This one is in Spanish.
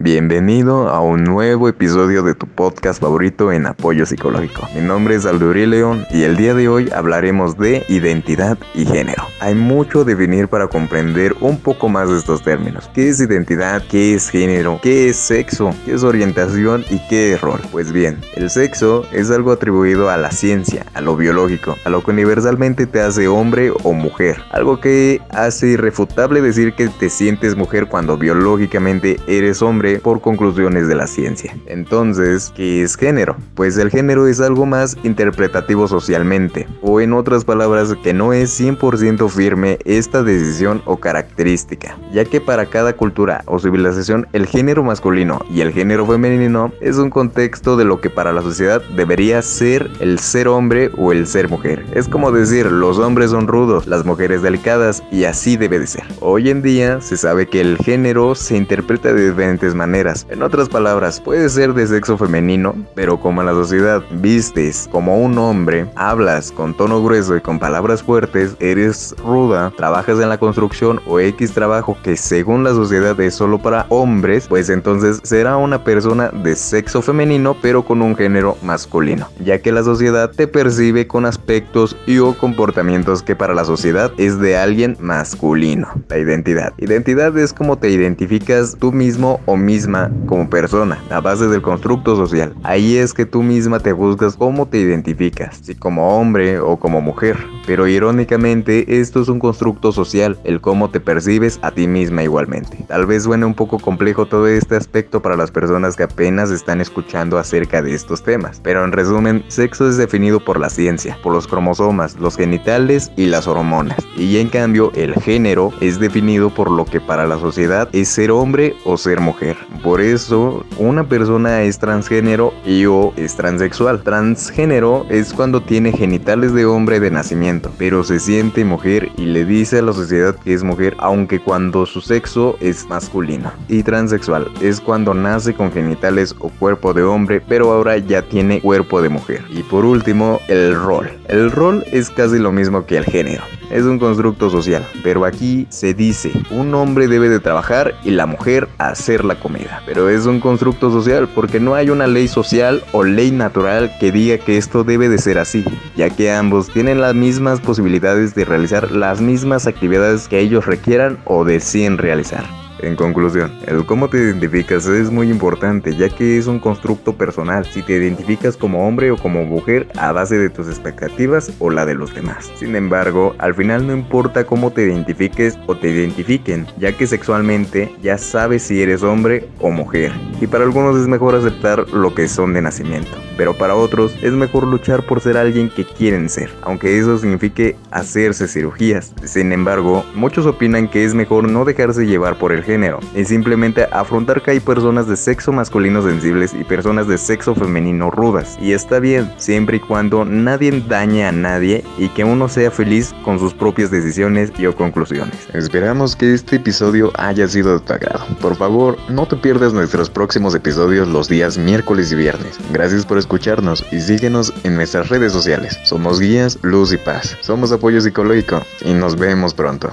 Bienvenido a un nuevo episodio de tu podcast favorito en apoyo psicológico. Mi nombre es Aldo León y el día de hoy hablaremos de identidad y género. Hay mucho de venir para comprender un poco más de estos términos. ¿Qué es identidad? ¿Qué es género? ¿Qué es sexo? ¿Qué es orientación? ¿Y qué es rol? Pues bien, el sexo es algo atribuido a la ciencia, a lo biológico, a lo que universalmente te hace hombre o mujer. Algo que hace irrefutable decir que te sientes mujer cuando biológicamente eres hombre por conclusiones de la ciencia. Entonces, ¿qué es género? Pues el género es algo más interpretativo socialmente, o en otras palabras, que no es 100% firme esta decisión o característica, ya que para cada cultura o civilización el género masculino y el género femenino es un contexto de lo que para la sociedad debería ser el ser hombre o el ser mujer. Es como decir, los hombres son rudos, las mujeres delicadas y así debe de ser. Hoy en día se sabe que el género se interpreta de diferentes maneras. En otras palabras, puedes ser de sexo femenino, pero como en la sociedad vistes como un hombre, hablas con tono grueso y con palabras fuertes, eres ruda, trabajas en la construcción o X trabajo que según la sociedad es solo para hombres, pues entonces será una persona de sexo femenino pero con un género masculino, ya que la sociedad te percibe con aspectos y o comportamientos que para la sociedad es de alguien masculino. La identidad. Identidad es como te identificas tú mismo o misma como persona, a base del constructo social. Ahí es que tú misma te juzgas cómo te identificas, si como hombre o como mujer. Pero irónicamente, esto es un constructo social, el cómo te percibes a ti misma igualmente. Tal vez suene un poco complejo todo este aspecto para las personas que apenas están escuchando acerca de estos temas, pero en resumen, sexo es definido por la ciencia, por los cromosomas, los genitales y las hormonas. Y en cambio, el género es definido por lo que para la sociedad es ser hombre o ser mujer. Por eso, una persona es transgénero y o es transexual. Transgénero es cuando tiene genitales de hombre de nacimiento, pero se siente mujer y le dice a la sociedad que es mujer, aunque cuando su sexo es masculino. Y transexual es cuando nace con genitales o cuerpo de hombre, pero ahora ya tiene cuerpo de mujer. Y por último, el rol. El rol es casi lo mismo que el género. Es un constructo social, pero aquí se dice, un hombre debe de trabajar y la mujer hacer la comida. Pero es un constructo social porque no hay una ley social o ley natural que diga que esto debe de ser así, ya que ambos tienen las mismas posibilidades de realizar las mismas actividades que ellos requieran o deseen realizar. En conclusión, el cómo te identificas es muy importante ya que es un constructo personal, si te identificas como hombre o como mujer a base de tus expectativas o la de los demás. Sin embargo, al final no importa cómo te identifiques o te identifiquen, ya que sexualmente ya sabes si eres hombre o mujer. Y para algunos es mejor aceptar lo que son de nacimiento, pero para otros es mejor luchar por ser alguien que quieren ser, aunque eso signifique hacerse cirugías. Sin embargo, muchos opinan que es mejor no dejarse llevar por el género y simplemente afrontar que hay personas de sexo masculino sensibles y personas de sexo femenino rudas. Y está bien, siempre y cuando nadie dañe a nadie y que uno sea feliz con sus propias decisiones y o conclusiones. Esperamos que este episodio haya sido de tu agrado. Por favor, no te pierdas nuestros próximos episodios los días miércoles y viernes. Gracias por escucharnos y síguenos en nuestras redes sociales. Somos guías, luz y paz. Somos apoyo psicológico y nos vemos pronto.